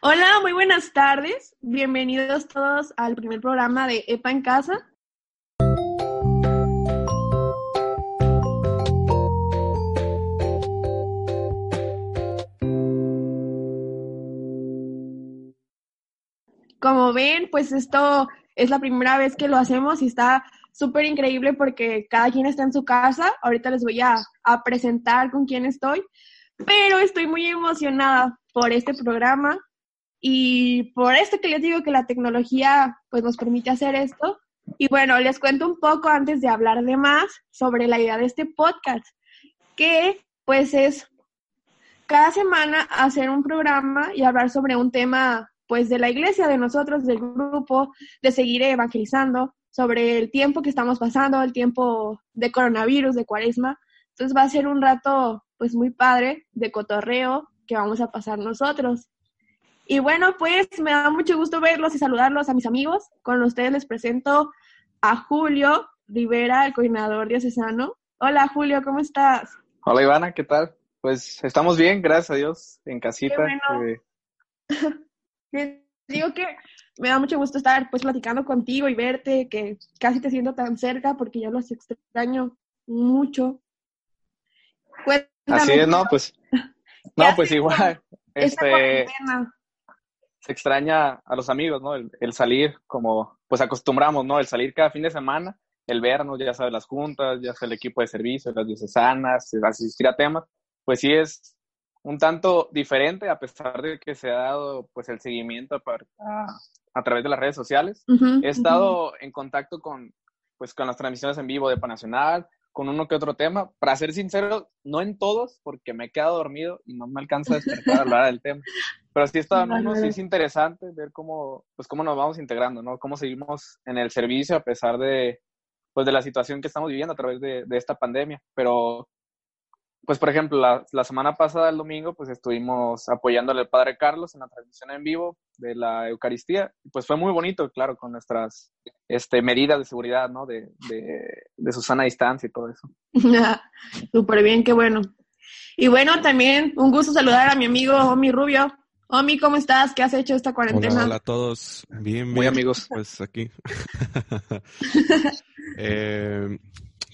Hola, muy buenas tardes. Bienvenidos todos al primer programa de EPA en Casa. Como ven, pues esto es la primera vez que lo hacemos y está súper increíble porque cada quien está en su casa. Ahorita les voy a, a presentar con quién estoy, pero estoy muy emocionada por este programa y por esto que les digo que la tecnología pues nos permite hacer esto. Y bueno, les cuento un poco antes de hablar de más sobre la idea de este podcast, que pues es cada semana hacer un programa y hablar sobre un tema pues de la iglesia, de nosotros, del grupo, de seguir evangelizando, sobre el tiempo que estamos pasando, el tiempo de coronavirus, de cuaresma. Entonces va a ser un rato pues muy padre de cotorreo que vamos a pasar nosotros. Y bueno, pues me da mucho gusto verlos y saludarlos a mis amigos. Con ustedes les presento a Julio Rivera, el coordinador diocesano. Hola Julio, ¿cómo estás? Hola Ivana, ¿qué tal? Pues estamos bien, gracias a Dios, en casita. Les digo que me da mucho gusto estar pues platicando contigo y verte, que casi te siento tan cerca porque yo los extraño mucho. Cuéntame. Así es, no, pues, no, pues igual, este, se extraña a los amigos, ¿no? El, salir como, pues acostumbramos, ¿no? El salir cada fin de semana, el vernos, ya sabes, las juntas, ya sea el equipo de servicio, las diocesanas, asistir a temas, pues sí es un tanto diferente a pesar de que se ha dado pues el seguimiento a, a través de las redes sociales. He estado en contacto con pues con las transmisiones en vivo de Panacional, con uno que otro tema. Para ser sincero, no en todos, porque me he quedado dormido y no me alcanza a despertar a hablar del tema. Pero sí está, no, sí es interesante ver cómo, pues cómo nos vamos integrando, ¿no? Cómo seguimos en el servicio a pesar de, pues de la situación que estamos viviendo a través de, de esta pandemia. Pero pues por ejemplo, la, la, semana pasada, el domingo, pues estuvimos apoyándole al Padre Carlos en la transmisión en vivo de la Eucaristía. Pues fue muy bonito, claro, con nuestras este, medidas de seguridad, ¿no? De, de, de su sana distancia y todo eso. Súper bien, qué bueno. Y bueno, también un gusto saludar a mi amigo Omi Rubio. Omi, ¿cómo estás? ¿Qué has hecho esta cuarentena? Hola, hola a todos. Bien, Muy amigos. Pues aquí. eh,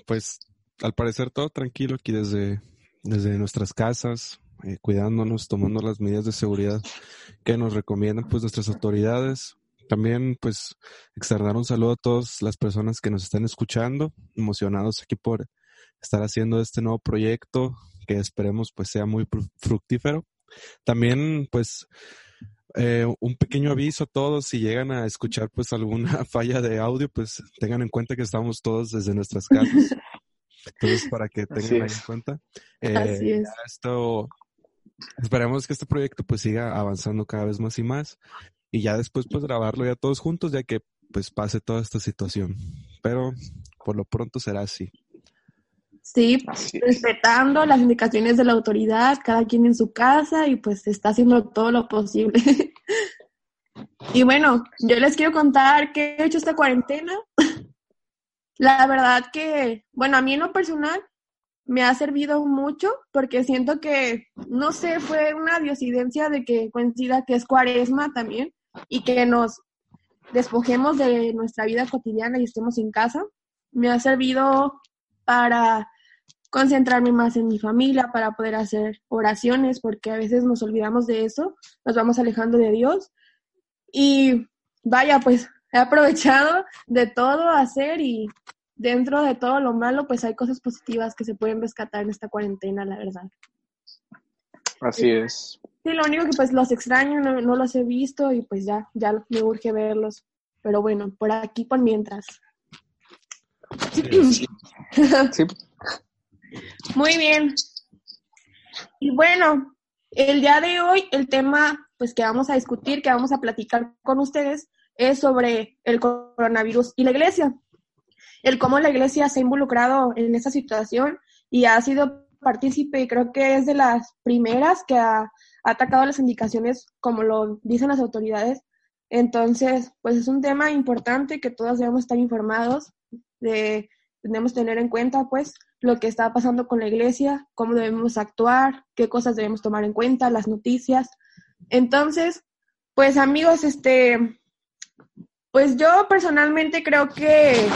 pues al parecer todo tranquilo aquí desde desde nuestras casas, eh, cuidándonos, tomando las medidas de seguridad que nos recomiendan pues nuestras autoridades. También pues externar un saludo a todas las personas que nos están escuchando, emocionados aquí por estar haciendo este nuevo proyecto que esperemos pues sea muy fructífero. También pues eh, un pequeño aviso a todos, si llegan a escuchar pues alguna falla de audio, pues tengan en cuenta que estamos todos desde nuestras casas. Entonces, para que tengan en cuenta. Eh, esto, esperemos que este proyecto pues siga avanzando cada vez más y más. Y ya después pues grabarlo ya todos juntos, ya que pues pase toda esta situación. Pero por lo pronto será así. Sí, respetando las indicaciones de la autoridad, cada quien en su casa y pues está haciendo todo lo posible. y bueno, yo les quiero contar qué he hecho esta cuarentena. La verdad que, bueno, a mí en lo personal me ha servido mucho porque siento que, no sé, fue una diosidencia de que coincida que es cuaresma también y que nos despojemos de nuestra vida cotidiana y estemos en casa. Me ha servido para concentrarme más en mi familia, para poder hacer oraciones, porque a veces nos olvidamos de eso, nos vamos alejando de Dios. Y vaya, pues he aprovechado de todo hacer y dentro de todo lo malo, pues hay cosas positivas que se pueden rescatar en esta cuarentena, la verdad. Así es. Sí, lo único que pues los extraño, no, los he visto y pues ya, ya me urge verlos. Pero bueno, por aquí por mientras. Sí. Muy bien. Y bueno, el día de hoy el tema pues que vamos a discutir, que vamos a platicar con ustedes es sobre el coronavirus y la iglesia. El cómo la iglesia se ha involucrado en esa situación y ha sido partícipe y creo que es de las primeras que ha, atacado las indicaciones como lo dicen las autoridades. Entonces, pues es un tema importante que todos debemos estar informados, de, debemos tener en cuenta pues lo que está pasando con la iglesia, cómo debemos actuar, qué cosas debemos tomar en cuenta, las noticias. Entonces, pues amigos, este, pues yo personalmente creo que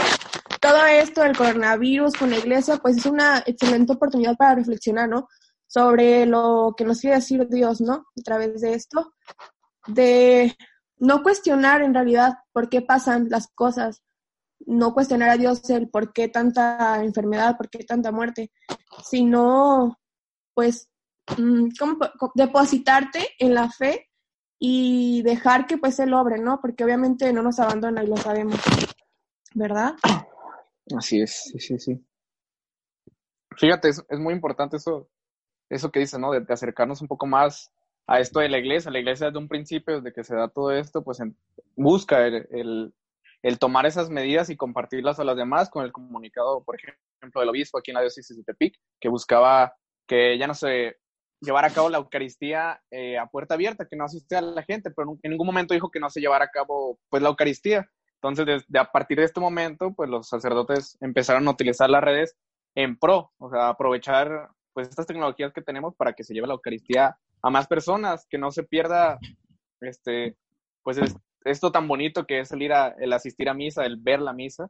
todo esto del coronavirus con la iglesia, pues es una excelente oportunidad para reflexionar, ¿no? Sobre lo que nos quiere decir Dios, ¿no? A través de esto, de no cuestionar en realidad por qué pasan las cosas, no cuestionar a Dios el por qué tanta enfermedad, por qué tanta muerte, sino pues mm, depositarte en la fe y dejar que pues Él obre, ¿no? Porque obviamente no nos abandona y lo sabemos, ¿verdad? Así es, sí, sí, sí. Fíjate, es, muy importante eso, eso que dices, ¿no? De, acercarnos un poco más a esto de la iglesia. La iglesia desde un principio, desde que se da todo esto, pues busca el, tomar esas medidas y compartirlas a los demás con el comunicado, por ejemplo, del obispo aquí en la diócesis de Tepic, que buscaba que ya no se llevara a cabo la Eucaristía eh, a puerta abierta, que no asistiera a la gente, pero en ningún momento dijo que no se llevara a cabo pues la Eucaristía. Entonces, desde a partir de este momento, pues los sacerdotes empezaron a utilizar las redes en pro, o sea, aprovechar pues estas tecnologías que tenemos para que se lleve la Eucaristía a más personas, que no se pierda este pues esto tan bonito que es el ir a el asistir a misa, el ver la misa.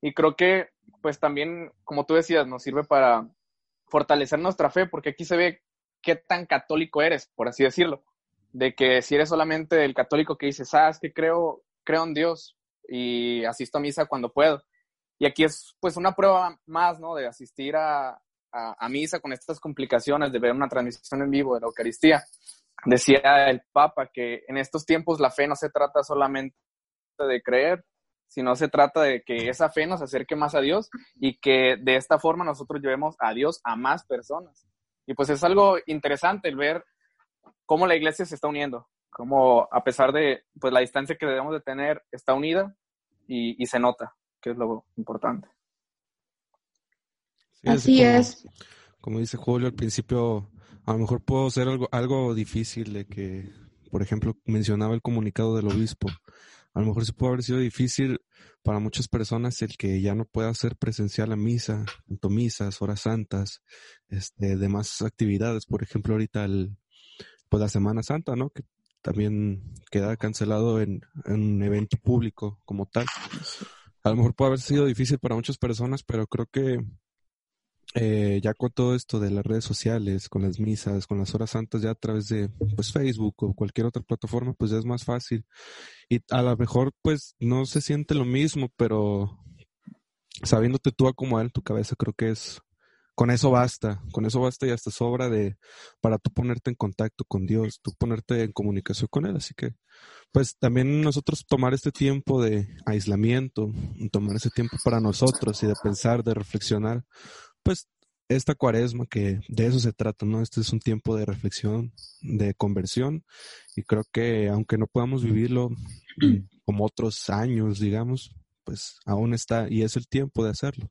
Y creo que pues también, como tú decías, nos sirve para fortalecer nuestra fe, porque aquí se ve qué tan católico eres, por así decirlo. De que si eres solamente el católico que dice, sabes que creo, creo en Dios y asisto a misa cuando puedo. Y aquí es pues una prueba más, ¿no? De asistir a, a, misa con estas complicaciones, de ver una transmisión en vivo de la Eucaristía. Decía el Papa que en estos tiempos la fe no se trata solamente de creer, sino se trata de que esa fe nos acerque más a Dios y que de esta forma nosotros llevemos a Dios a más personas. Y pues es algo interesante el ver cómo la iglesia se está uniendo, cómo a pesar de pues la distancia que debemos de tener, está unida y, se nota, que es lo importante. así, es. Como dice Julio al principio, a lo mejor puedo ser algo, algo difícil de que, por ejemplo, mencionaba el comunicado del obispo. A lo mejor sí puede haber sido difícil para muchas personas el que ya no pueda ser presencial a misa, tanto misas, horas santas, este, demás actividades, por ejemplo, ahorita el, pues la Semana Santa, ¿no? Que también queda cancelado en, en un evento público como tal. A lo mejor puede haber sido difícil para muchas personas, pero creo que eh, ya con todo esto de las redes sociales, con las misas, con las horas santas, ya a través de pues Facebook o cualquier otra plataforma, pues ya es más fácil. Y a lo mejor pues no se siente lo mismo, pero sabiéndote tú a como en tu cabeza, creo que es con eso basta, con eso basta y hasta sobra de para tú ponerte en contacto con Dios, tú ponerte en comunicación con Él. Así que, pues también nosotros tomar este tiempo de aislamiento, tomar ese tiempo para nosotros y de pensar, de reflexionar, pues esta cuaresma que de eso se trata, ¿no? Este es un tiempo de reflexión, de conversión y creo que aunque no podamos vivirlo como otros años, digamos, pues aún está y es el tiempo de hacerlo.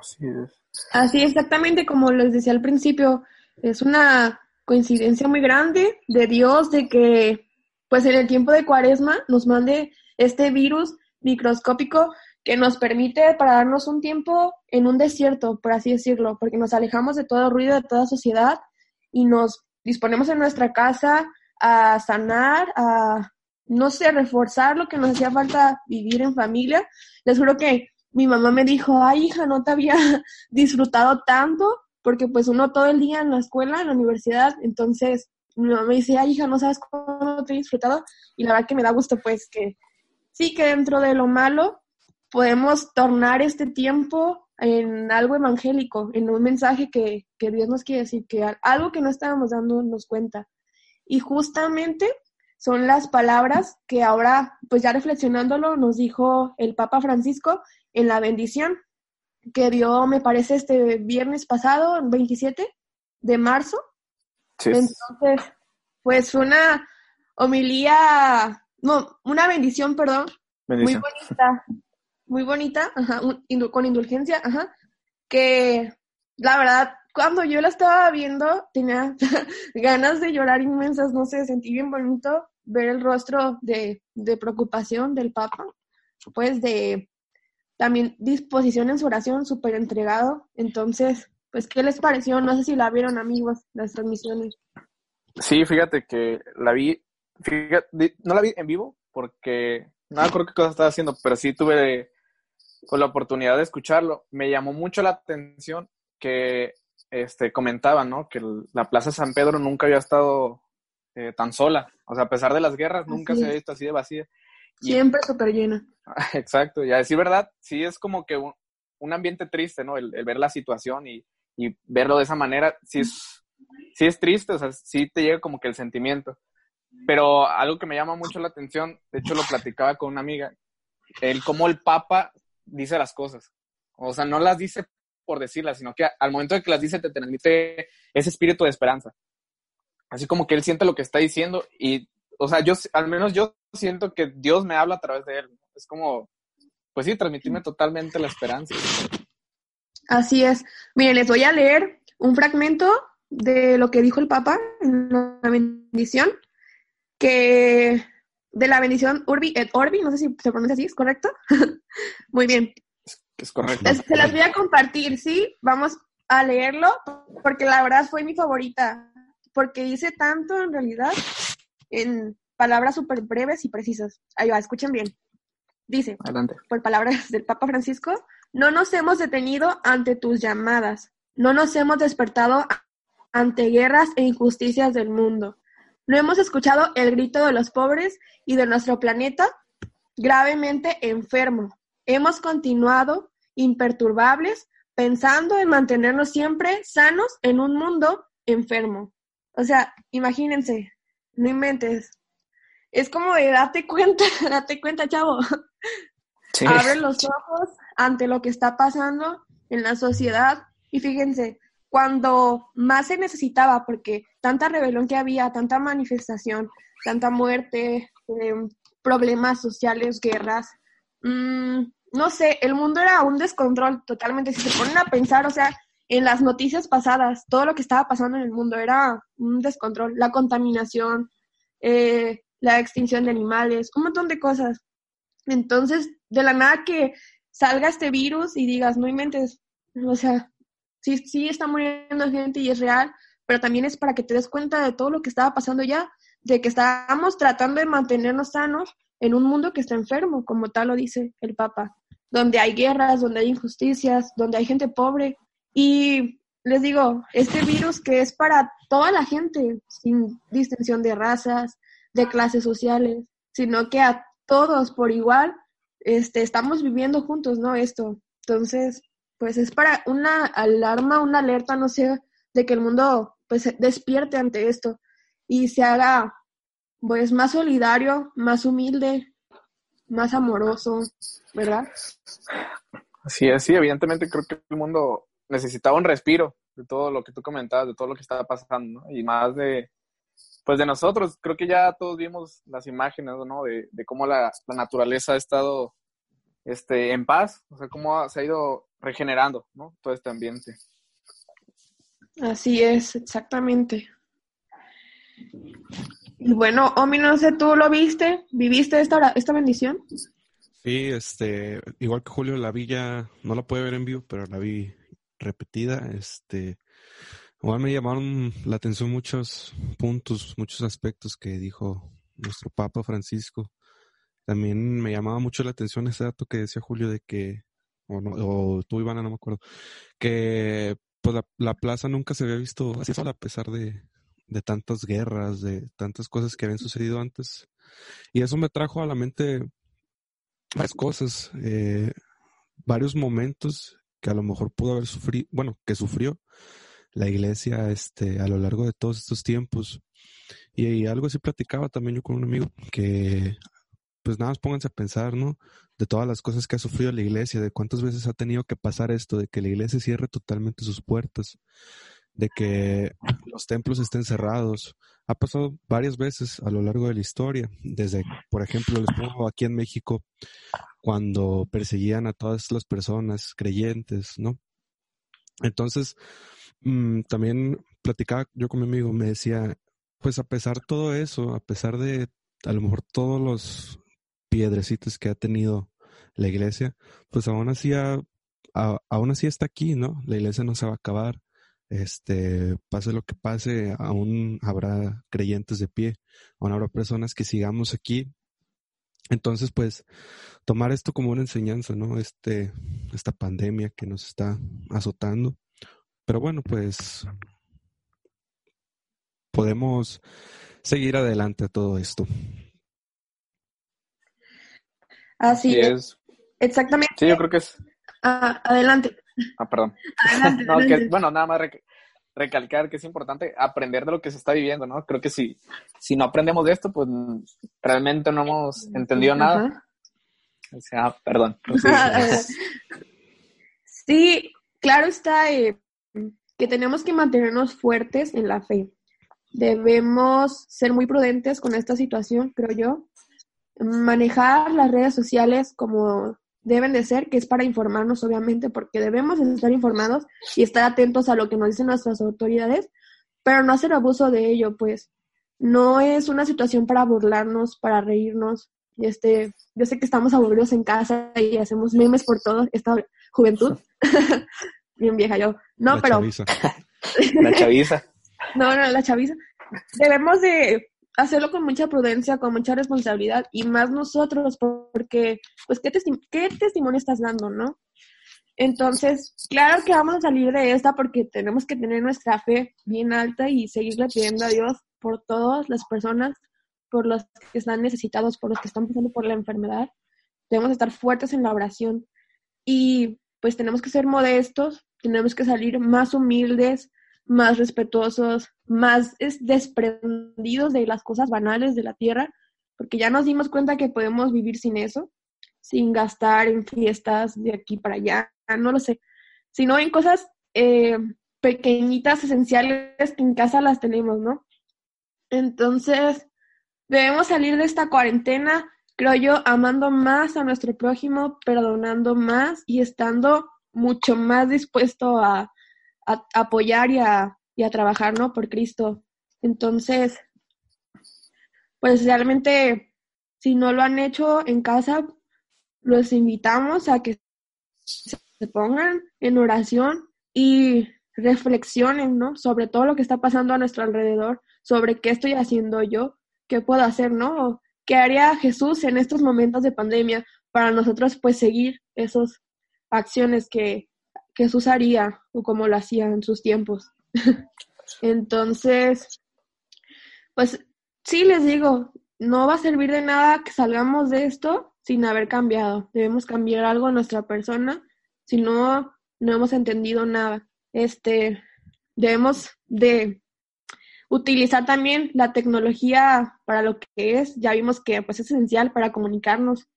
Así es. Así exactamente como les decía al principio, es una coincidencia muy grande de Dios de que pues en el tiempo de cuaresma nos mande este virus microscópico que nos permite para darnos un tiempo en un desierto, por así decirlo, porque nos alejamos de todo ruido, de toda sociedad y nos disponemos en nuestra casa a sanar, a, no sé, reforzar lo que nos hacía falta vivir en familia. Les juro que mi mamá me dijo, ay hija, no te había disfrutado tanto, porque pues uno todo el día en la escuela, en la universidad, entonces mi mamá me dice, ay hija, no sabes cómo te he disfrutado, y la verdad que me da gusto pues que sí que dentro de lo malo podemos tornar este tiempo en algo evangélico, en un mensaje que, Dios nos quiere decir, que algo que no estábamos dándonos cuenta. Y justamente son las palabras que ahora, pues ya reflexionándolo, nos dijo el Papa Francisco en la bendición que dio, me parece, este viernes pasado, 27 de marzo. Entonces, pues una homilía, no, una bendición, perdón, muy bonita, muy bonita, ajá, con indulgencia, ajá, que la verdad, cuando yo la estaba viendo, tenía ganas de llorar inmensas, no sé, sentí bien bonito ver el rostro de, de preocupación del Papa, pues de también disposición en su oración, súper entregado. Entonces, pues, ¿qué les pareció? No sé si la vieron, amigos, las transmisiones. Sí, fíjate que la vi fíjate, no la vi en vivo porque no acuerdo qué cosa estaba haciendo, pero sí tuve pues, la oportunidad de escucharlo. Me llamó mucho la atención que este, comentaban, ¿no? Que la Plaza San Pedro nunca había estado eh, tan sola. O sea, a pesar de las guerras, nunca se había visto así de vacía. Siempre súper llena. Exacto, y a decir verdad, sí es como que un, ambiente triste, ¿no? El, ver la situación y, y, verlo de esa manera, sí es, sí es triste, o sea, sí te llega como que el sentimiento. Pero algo que me llama mucho la atención, de hecho lo platicaba con una amiga, el cómo el Papa dice las cosas. O sea, no las dice por decirlas, sino que al momento de que las dice te transmite ese espíritu de esperanza. Así como que él siente lo que está diciendo y, o sea, yo, al menos yo siento que Dios me habla a través de él. Es como, pues sí, transmitirme totalmente la esperanza. Así es. Miren, les voy a leer un fragmento de lo que dijo el Papa en la bendición, que de la bendición Urbi et Orbi, no sé si se pronuncia así, ¿es correcto? Muy bien. Es correcto. se las voy a compartir, ¿sí? Vamos a leerlo, porque la verdad fue mi favorita, porque dice tanto en realidad en palabras súper breves y precisas. Ahí va, escuchen bien. Dice, Adelante. por palabras del Papa Francisco, no nos hemos detenido ante tus llamadas, no nos hemos despertado ante guerras e injusticias del mundo. No hemos escuchado el grito de los pobres y de nuestro planeta gravemente enfermo. Hemos continuado imperturbables pensando en mantenernos siempre sanos en un mundo enfermo. O sea, imagínense, no inventes. Es como de date cuenta, date cuenta, chavo. Abre los ojos ante lo que está pasando en la sociedad y fíjense, cuando más se necesitaba, porque tanta rebelión que había, tanta manifestación, tanta muerte, em, problemas sociales, guerras, mm, no sé, el mundo era un descontrol totalmente. Si se ponen a pensar, o sea, en las noticias pasadas, todo lo que estaba pasando en el mundo era un descontrol, la contaminación, eh, la extinción de animales, un montón de cosas. Entonces, de la nada que salga este virus y digas, no inventes, o sea, sí, sí está muriendo gente y es real, pero también es para que te des cuenta de todo lo que estaba pasando ya, de que estábamos tratando de mantenernos sanos en un mundo que está enfermo, como tal lo dice el Papa, donde hay guerras, donde hay injusticias, donde hay gente pobre. Y les digo, este virus que es para toda la gente, sin distinción de razas, de clases sociales, sino que a todos por igual, este, estamos viviendo juntos, ¿no? Esto. Entonces, pues es para una alarma, una alerta, no sé, de que el mundo pues despierte ante esto y se haga pues más solidario, más humilde, más amoroso, ¿verdad? Así sí, evidentemente creo que el mundo necesitaba un respiro de todo lo que tú comentabas, de todo lo que estaba pasando, ¿no? Y más de, pues de nosotros, creo que ya todos vimos las imágenes, ¿no? De, de cómo la, la, naturaleza ha estado este, en paz, o sea, cómo se ha ido regenerando, ¿no? Todo este ambiente. Así es, exactamente. Y bueno, Omi, no sé, ¿tú lo viste? ¿Viviste esta, esta bendición? Sí, este, igual que Julio, la vi ya, no la puede ver en vivo, pero la vi repetida, este, igual me llamaron la atención muchos puntos, muchos aspectos que dijo nuestro Papa Francisco. También me llamaba mucho la atención ese dato que decía Julio de que o, no, o tú, Ivana, no me acuerdo, que pues la, plaza nunca se había visto así sola a pesar de, de tantas guerras, de tantas cosas que habían sucedido antes. Y eso me trajo a la mente varias cosas, eh, varios momentos que a lo mejor pudo haber sufrido, bueno, que sufrió la iglesia este, a lo largo de todos estos tiempos. Y, y, algo así platicaba también yo con un amigo, que pues nada más pónganse a pensar, ¿no? De todas las cosas que ha sufrido la iglesia, de cuántas veces ha tenido que pasar esto, de que la iglesia cierre totalmente sus puertas, de que los templos estén cerrados. Ha pasado varias veces a lo largo de la historia, desde, por ejemplo, les pongo aquí en México, cuando perseguían a todas las personas creyentes, ¿no? Entonces, mm, también platicaba yo con mi amigo, me decía, pues a pesar de todo eso, a pesar de a lo mejor todos los piedrecitas que ha tenido la iglesia, pues aún así, aún así está aquí, ¿no? La iglesia no se va a acabar. Este, pase lo que pase, aún habrá creyentes de pie, aún habrá personas que sigamos aquí. Entonces, pues, tomar esto como una enseñanza, ¿no? Este, esta pandemia que nos está azotando. Pero bueno, pues, podemos seguir adelante a todo esto. Así es. Exactamente. Sí, yo creo que es. Ah, adelante. Ah, perdón. bueno, nada más recalcar que es importante aprender de lo que se está viviendo, ¿no? Creo que si, si no aprendemos de esto, pues realmente no hemos entendido nada. O sea, perdón. sí, claro está eh, que tenemos que mantenernos fuertes en la fe. Debemos ser muy prudentes con esta situación, creo yo. Manejar las redes sociales como deben de ser, que es para informarnos, obviamente, porque debemos estar informados y estar atentos a lo que nos dicen nuestras autoridades, pero no hacer abuso de ello, pues no es una situación para burlarnos, para reírnos. Este, yo sé que estamos aburridos en casa y hacemos memes por todo, esta juventud, bien vieja yo. No, pero... La chaviza. no, no, la chaviza. Debemos de hacerlo con mucha prudencia, con mucha responsabilidad y más nosotros, porque, pues, ¿qué, ¿qué testimonio estás dando, no? Entonces, claro que vamos a salir de esta porque tenemos que tener nuestra fe bien alta y seguirle pidiendo a Dios por todas las personas, por los que están necesitados, por los que están pasando por la enfermedad. Debemos estar fuertes en la oración y pues tenemos que ser modestos, tenemos que salir más humildes, más respetuosos, más desprendidos de las cosas banales de la tierra, porque ya nos dimos cuenta que podemos vivir sin eso, sin gastar en fiestas de aquí para allá, no lo sé, sino en cosas eh, pequeñitas, esenciales que en casa las tenemos, ¿no? Entonces, debemos salir de esta cuarentena, creo yo, amando más a nuestro prójimo, perdonando más y estando mucho más dispuesto a, a, apoyar y a, y a trabajar, ¿no? Por Cristo. Entonces, pues realmente, si no lo han hecho en casa, los invitamos a que se pongan en oración y reflexionen, ¿no? Sobre todo lo que está pasando a nuestro alrededor, sobre qué estoy haciendo yo, qué puedo hacer, ¿no? ¿Qué haría Jesús en estos momentos de pandemia para nosotros, pues, seguir esas acciones que, Jesús haría o como lo hacía en sus tiempos. Entonces, pues sí les digo, no va a servir de nada que salgamos de esto sin haber cambiado. Debemos cambiar algo en nuestra persona, si no, no hemos entendido nada. Este, debemos de utilizar también la tecnología para lo que es. Ya vimos que pues, es esencial para comunicarnos,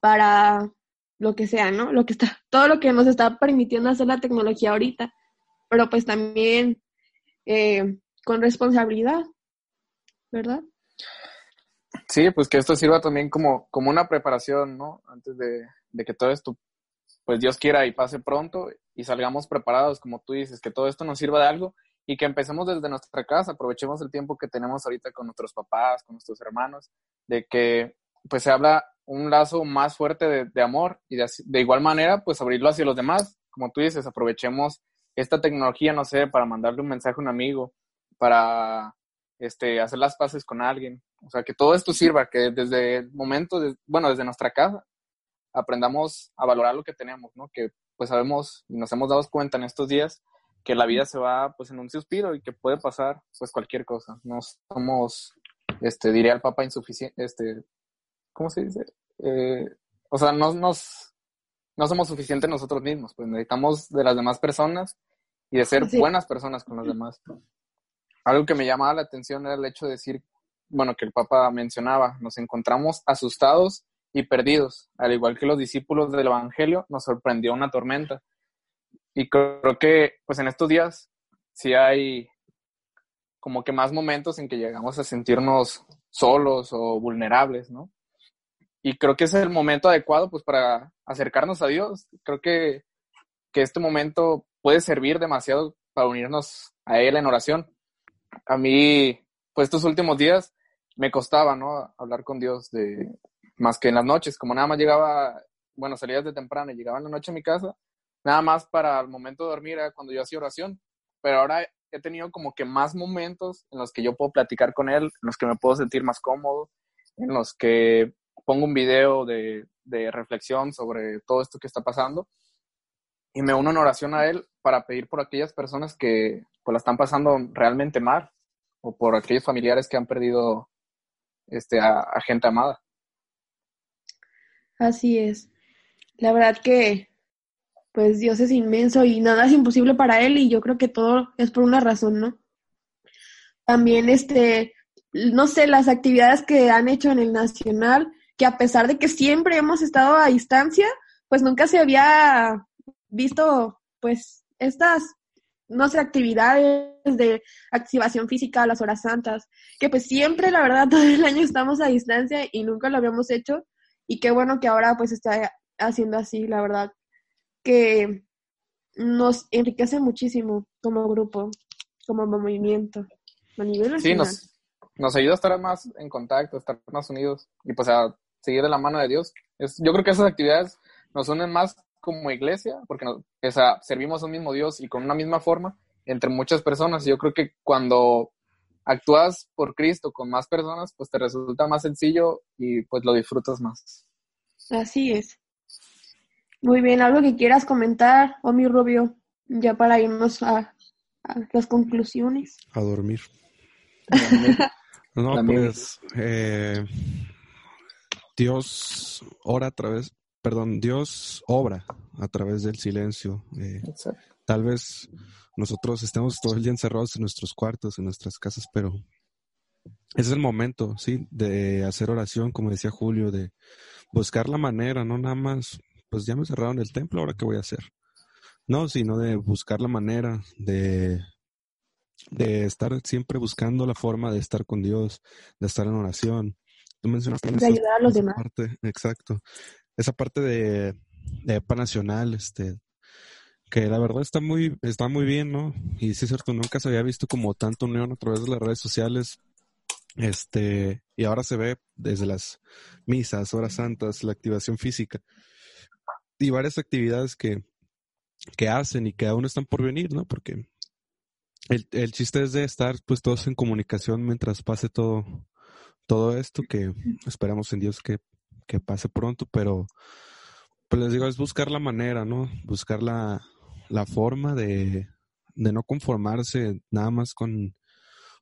para lo que sea, ¿no? Lo que está, todo lo que nos está permitiendo hacer la tecnología ahorita, pero pues también eh, con responsabilidad, ¿verdad? Sí, pues que esto sirva también como, como una preparación, ¿no? Antes de, de que todo esto, pues Dios quiera y pase pronto y salgamos preparados, como tú dices, que todo esto nos sirva de algo y que empecemos desde nuestra casa, aprovechemos el tiempo que tenemos ahorita con nuestros papás, con nuestros hermanos, de que pues se habla un lazo más fuerte de, amor y de, igual manera, pues abrirlo hacia los demás. Como tú dices, aprovechemos esta tecnología, no sé, para mandarle un mensaje a un amigo, para este, hacer las paces con alguien. O sea, que todo esto sirva, que desde el momento, bueno, desde nuestra casa, aprendamos a valorar lo que tenemos, ¿no? Que pues sabemos y nos hemos dado cuenta en estos días que la vida se va pues en un suspiro y que puede pasar pues cualquier cosa. No somos, este, diría el Papa, insuficiente, este, ¿cómo se dice? Eh, o sea, no, nos, no somos suficientes nosotros mismos, pues necesitamos de las demás personas y de ser buenas personas con los demás. Algo que me llamaba la atención era el hecho de decir, bueno, que el Papa mencionaba, nos encontramos asustados y perdidos, al igual que los discípulos del Evangelio, nos sorprendió una tormenta. Y creo que, pues en estos días, sí hay como que más momentos en que llegamos a sentirnos solos o vulnerables, ¿no? Y creo que es el momento adecuado pues para acercarnos a Dios. Creo que, que este momento puede servir demasiado para unirnos a Él en oración. A mí, pues estos últimos días me costaba, ¿no? Hablar con Dios de más que en las noches, como nada más llegaba, bueno, salía de temprano y llegaba en la noche a mi casa, nada más para el momento de dormir era cuando yo hacía oración, pero ahora he tenido como que más momentos en los que yo puedo platicar con él, en los que me puedo sentir más cómodo, en los que pongo un video de, de reflexión sobre todo esto que está pasando y me uno en oración a él para pedir por aquellas personas que pues la están pasando realmente mal o por aquellos familiares que han perdido este, a, a gente amada. Así es. La verdad que pues Dios es inmenso y nada es imposible para él y yo creo que todo es por una razón, ¿no? También este, no sé, las actividades que han hecho en el Nacional, que a pesar de que siempre hemos estado a distancia, pues nunca se había visto pues estas, no sé, actividades de activación física a las horas santas, que pues siempre, la verdad, todo el año estamos a distancia y nunca lo habíamos hecho. Y qué bueno que ahora pues está haciendo así, la verdad, que nos enriquece muchísimo como grupo, como movimiento, a nivel Sí, nos, nos ayuda a estar más en contacto, estar más unidos. Y pues a seguir de la mano de Dios. Es, yo creo que esas actividades nos unen más como iglesia, porque nos, servimos a un mismo Dios y con una misma forma entre muchas personas. Y yo creo que cuando actúas por Cristo con más personas, pues te resulta más sencillo y pues lo disfrutas más. Así es. Muy bien, algo que quieras comentar, Omi Rubio, ya para irnos a, las conclusiones. A dormir. no, pues eh, Dios ora a través, perdón, Dios obra a través del silencio. Eh, tal vez nosotros estemos todo el día encerrados en nuestros cuartos, en nuestras casas, pero es el momento, sí, de hacer oración, como decía Julio, de buscar la manera, no nada más, pues ya me cerraron el templo, ahora qué voy a hacer. No, sino de buscar la manera de, de estar siempre buscando la forma de estar con Dios, de estar en oración. Tú mencionaste de ayudar a los demás. Parte, exacto esa parte de, de EPA Nacional, este, que la verdad está muy, está muy bien, ¿no? Y sí es cierto, nunca se había visto como tanta unión a través de las redes sociales. Este, y ahora se ve desde las misas, horas santas, la activación física y varias actividades que, que hacen y que aún están por venir, ¿no? Porque el, el chiste es de estar pues todos en comunicación mientras pase todo, todo esto que esperamos en Dios que que pase pronto, pero pues les digo, es buscar la manera, ¿no? Buscar la, forma de, de, no conformarse nada más con,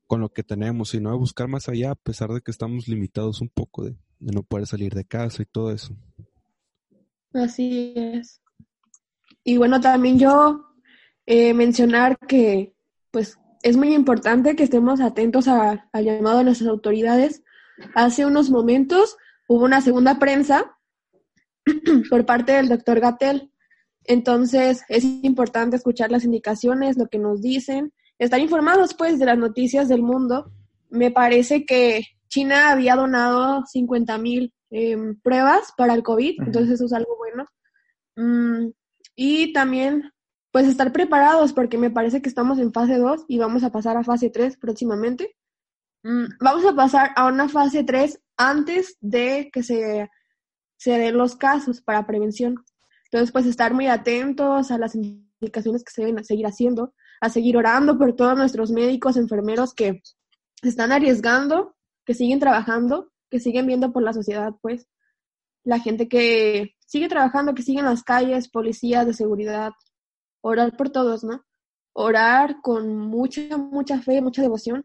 con, lo que tenemos, sino de buscar más allá, a pesar de que estamos limitados un poco de, no poder salir de casa y todo eso. Así es. Y bueno, también yo eh, mencionar que pues es muy importante que estemos atentos al llamado de nuestras autoridades. Hace unos momentos hubo una segunda prensa por parte del doctor Gatel. Entonces, es importante escuchar las indicaciones, lo que nos dicen, estar informados pues de las noticias del mundo. Me parece que China había donado 50 mil em, pruebas para el COVID, entonces eso es algo bueno. Mm, y también, pues estar preparados porque me parece que estamos en fase 2 y vamos a pasar a fase 3 próximamente. Mm, vamos a pasar a una fase 3 antes de que se, se den los casos para prevención. Entonces, pues estar muy atentos a las indicaciones que se deben seguir haciendo, a seguir orando por todos nuestros médicos, enfermeros que se están arriesgando, que siguen trabajando, que siguen viendo por la sociedad, pues. La gente que sigue trabajando, que sigue en las calles, policías de seguridad, orar por todos, ¿no? Orar con mucha, mucha fe, mucha devoción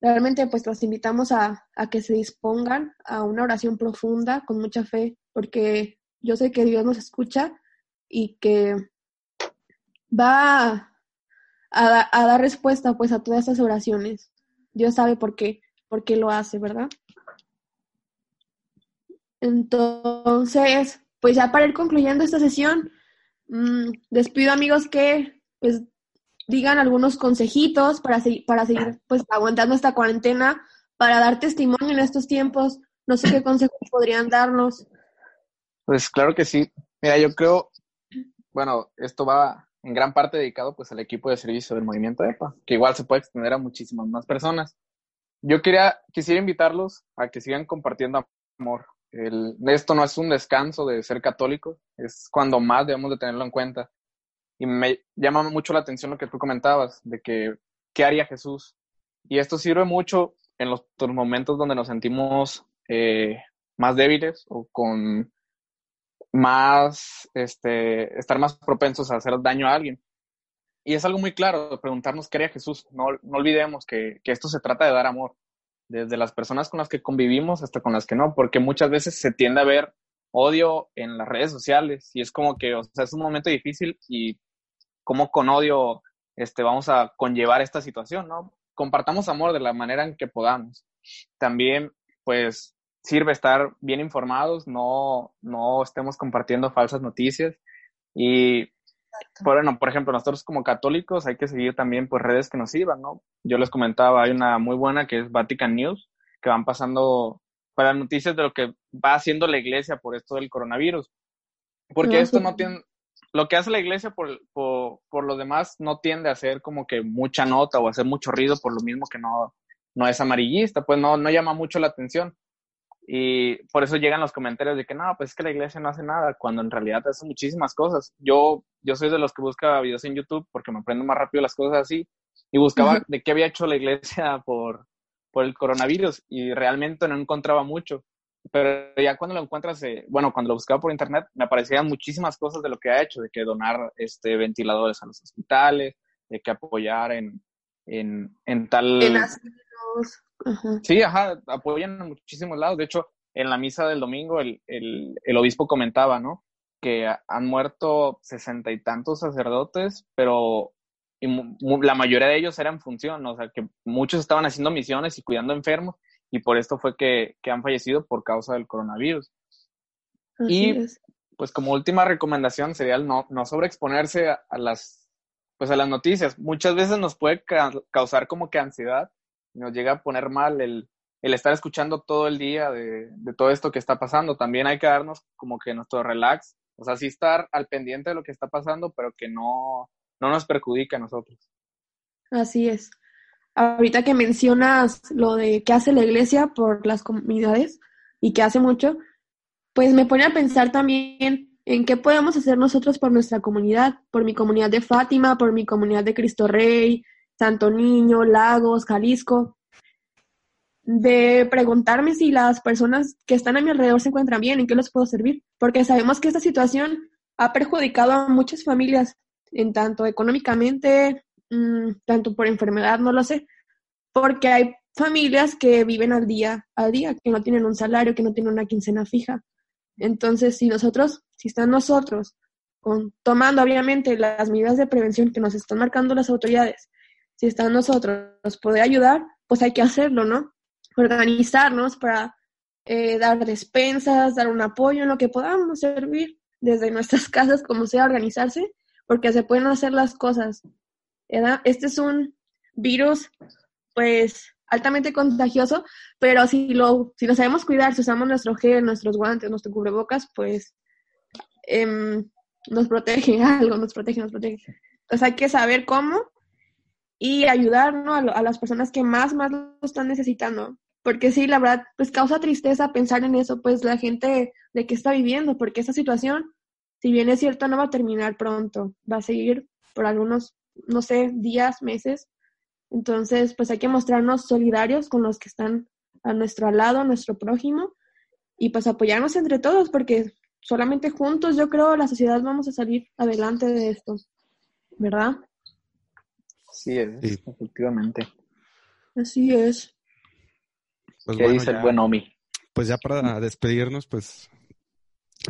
realmente pues los invitamos a, que se dispongan a una oración profunda con mucha fe, porque yo sé que Dios nos escucha y que va a, a, dar respuesta pues a todas estas oraciones. Dios sabe por qué, por qué lo hace, ¿verdad? Entonces, pues ya para ir concluyendo esta sesión, mmm, despido amigos que pues digan algunos consejitos para, seguir, para seguir pues aguantando esta cuarentena, para dar testimonio en estos tiempos. No sé qué consejos podrían darnos. Pues claro que sí. Mira, yo creo, bueno, esto va en gran parte dedicado pues al equipo de servicio del movimiento EPA, que igual se puede extender a muchísimas más personas. Yo quería, quisiera invitarlos a que sigan compartiendo amor. El, esto no es un descanso de ser católico, es cuando más debemos de tenerlo en cuenta Y me llama mucho la atención lo que tú comentabas, de que, ¿qué haría Jesús? Y esto sirve mucho en los, momentos donde nos sentimos eh, más débiles o con más, este, estar más propensos a hacer daño a alguien. Y es algo muy claro, preguntarnos qué haría Jesús. No, no olvidemos que, que, esto se trata de dar amor, desde las personas con las que convivimos hasta con las que no, porque muchas veces se tiende a ver odio en las redes sociales y es como que, o sea, es un momento difícil y como con odio este, vamos a conllevar esta situación, ¿no? Compartamos amor de la manera en que podamos. También, pues, sirve estar bien informados, no, no estemos compartiendo falsas noticias. Y, bueno, por ejemplo, nosotros como católicos hay que seguir también pues redes que nos sirvan, ¿no? Yo les comentaba, hay una muy buena que es Vatican News, que van pasando para noticias de lo que va haciendo la iglesia por esto del coronavirus. Porque esto no tiene, lo que hace la iglesia por, por, por, lo demás no tiende a hacer como que mucha nota o hacer mucho ruido por lo mismo que no, no es amarillista, pues no, no llama mucho la atención. Y por eso llegan los comentarios de que no, pues es que la iglesia no hace nada, cuando en realidad hace muchísimas cosas. Yo, yo soy de los que busca videos en YouTube porque me aprendo más rápido las cosas así. Y buscaba de qué había hecho la iglesia por, por el coronavirus y realmente no encontraba mucho. Pero ya cuando lo encuentras, eh, bueno, cuando lo buscaba por internet, me aparecían muchísimas cosas de lo que ha hecho, de que donar este, ventiladores a los hospitales, de que apoyar en, en, en tal... En Sí, ajá, apoyan en muchísimos lados. De hecho, en la misa del domingo el, el, el obispo comentaba, ¿no? Que han muerto sesenta y tantos sacerdotes, pero la mayoría de ellos eran función, o sea, que muchos estaban haciendo misiones y cuidando enfermos, y por esto fue que, que han fallecido por causa del coronavirus. y pues como última recomendación sería el no, no sobreexponerse a, a, las pues a las noticias. Muchas veces nos puede causar como que ansiedad nos llega a poner mal el, el estar escuchando todo el día de, de, todo esto que está pasando. También hay que darnos como que nuestro relax, o sea, sí estar al pendiente de lo que está pasando, pero que no, no nos perjudique a nosotros. Así es. Ahorita que mencionas lo de qué hace la iglesia por las comunidades y que hace mucho, pues me pone a pensar también en qué podemos hacer nosotros por nuestra comunidad, por mi comunidad de Fátima, por mi comunidad de Cristo Rey, Santo Niño, Lagos, Jalisco, de preguntarme si las personas que están a mi alrededor se encuentran bien, en qué les puedo servir, porque sabemos que esta situación ha perjudicado a muchas familias, en tanto económicamente, mmm, tanto por enfermedad, no lo sé, porque hay familias que viven al día a día, que no tienen un salario, que no tienen una quincena fija. Entonces, si nosotros, si están nosotros con, tomando obviamente las medidas de prevención que nos están marcando las autoridades, si está en nosotros poder ayudar, pues hay que hacerlo, ¿no? Organizarnos para eh, dar despensas, dar un apoyo en lo que podamos servir desde nuestras casas, como sea, organizarse, porque se pueden hacer las cosas. Este es un virus, pues, altamente contagioso, pero si lo, si lo sabemos cuidar, si usamos nuestro gel, nuestros guantes, nuestro cubrebocas, pues eh, nos protege algo, nos protege, nos protege. Entonces hay que saber cómo y ayudar a, las personas que más, más lo están necesitando. Porque sí, la verdad, pues causa tristeza pensar en eso, pues la gente de qué está viviendo, porque esa situación, si bien es cierto, no va a terminar pronto, va a seguir por algunos, no sé, días, meses. Entonces, pues hay que mostrarnos solidarios con los que están a nuestro lado, a nuestro prójimo, y pues apoyarnos entre todos, porque solamente juntos yo creo la sociedad vamos a salir adelante de esto, ¿verdad? Sí, es, efectivamente. Así es. Pues ¿Qué dice el buen Omi? Pues ya para despedirnos, pues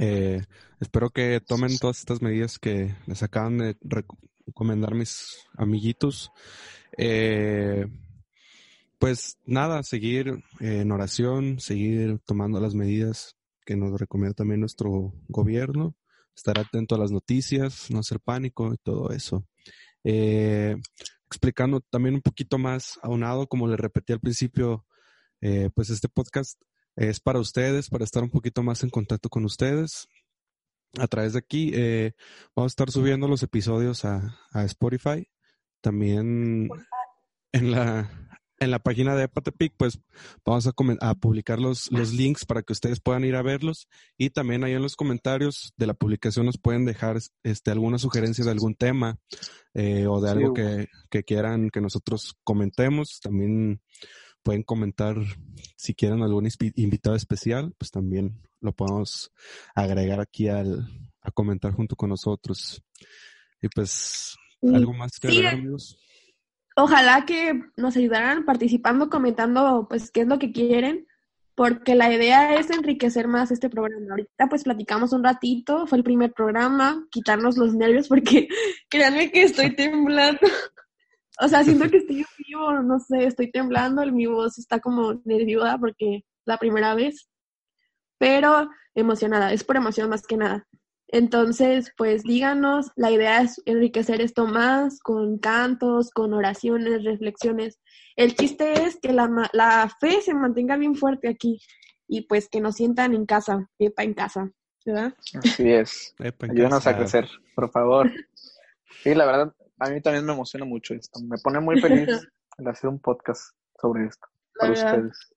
eh, espero que tomen todas estas medidas que les acaban de recomendar mis amiguitos. Eh, pues nada, seguir en oración, seguir tomando las medidas que nos recomienda también nuestro gobierno, estar atento a las noticias, no hacer pánico y todo eso. Eh, explicando también un poquito más aunado, como le repetí al principio, eh, pues este podcast es para ustedes, para estar un poquito más en contacto con ustedes. A través de aquí eh, vamos a estar subiendo los episodios a, Spotify. También en la, en la página de Epatepic, pues vamos a, a, publicar los, los links para que ustedes puedan ir a verlos y también ahí en los comentarios de la publicación nos pueden dejar este, alguna sugerencia de algún tema eh, o de algo que, que, quieran que nosotros comentemos. También pueden comentar si quieren algún invitado especial, pues también lo podemos agregar aquí al, a comentar junto con nosotros. Y pues, ¿algo más que agregar, amigos? ojalá que nos ayudaran participando, comentando pues qué es lo que quieren, porque la idea es enriquecer más este programa. Ahorita pues platicamos un ratito, fue el primer programa, quitarnos los nervios porque créanme que estoy temblando. o sea, siento que estoy vivo, no sé, estoy temblando, mi voz está como nerviosa porque la primera vez, pero emocionada, es por emoción más que nada. Entonces, pues díganos, la idea es enriquecer esto más con cantos, con oraciones, reflexiones. El chiste es que la, la fe se mantenga bien fuerte aquí y pues que nos sientan en casa, epa en casa, ¿verdad? Así es. Ayúdanos a crecer, por favor. Sí, la verdad, a mí también me emociona mucho esto. Me pone muy feliz el hacer un podcast sobre esto para ustedes.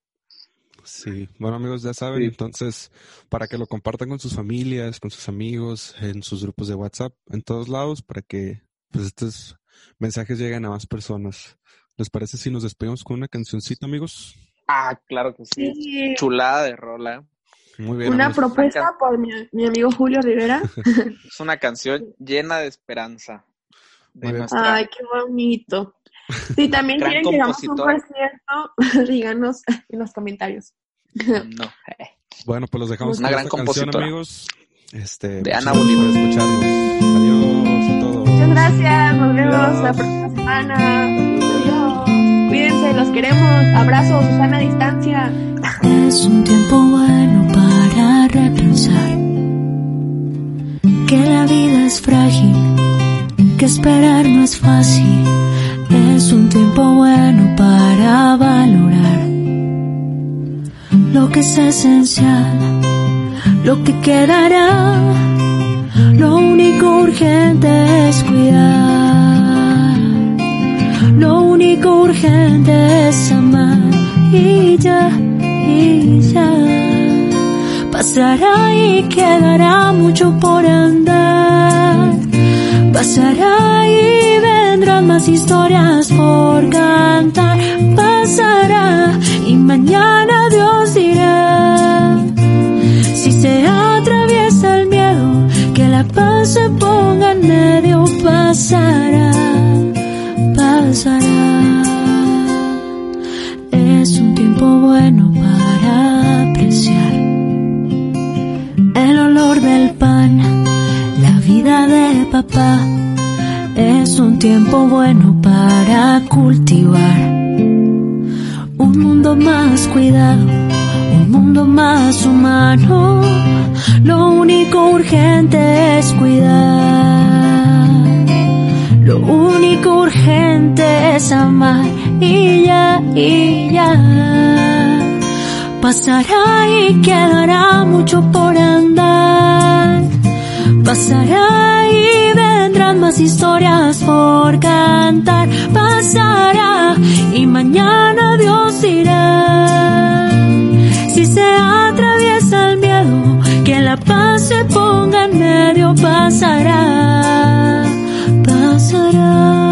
Sí, bueno amigos, ya saben, entonces para que lo compartan con sus familias, con sus amigos, en sus grupos de WhatsApp, en todos lados, para que pues estos mensajes lleguen a más personas. ¿Les parece si nos despedimos con una cancioncita, amigos? Ah, claro que sí. Chulada de rola. Muy bien. Una propuesta por mi, amigo Julio Rivera. es una canción llena de esperanza. Ay, qué bonito. Si también quieren que hagamos un concierto, díganos en los comentarios. No. Bueno, pues los dejamos con esta canción, amigos. Este, de Ana Bolívar. escucharnos. Adiós a todos. Muchas gracias. Nos vemos la próxima semana. Adiós. Cuídense, los queremos. Abrazos, Susana a distancia. Es un tiempo bueno para repensar que la vida es frágil, que esperar no es fácil es un tiempo bueno para valorar lo que es esencial, lo que quedará. Lo único urgente es cuidar. Lo único urgente es amar y ya, y ya. Pasará y quedará mucho por andar. Pasará y más historias por cantar. Pasará y mañana Dios dirá. Si se atraviesa el miedo, que la paz se ponga en medio. Pasará, pasará. Es un tiempo bueno para apreciar el olor del pan, la vida de papá es un tiempo bueno para cultivar un mundo más cuidado, un mundo más humano. Lo único urgente es cuidar, lo único urgente es amar y ya, y ya. Pasará y quedará mucho por andar. Pasará y vendrán más historias por cantar. Pasará y mañana Dios dirá. Si se atraviesa el miedo, que la paz se ponga en medio. Pasará, pasará.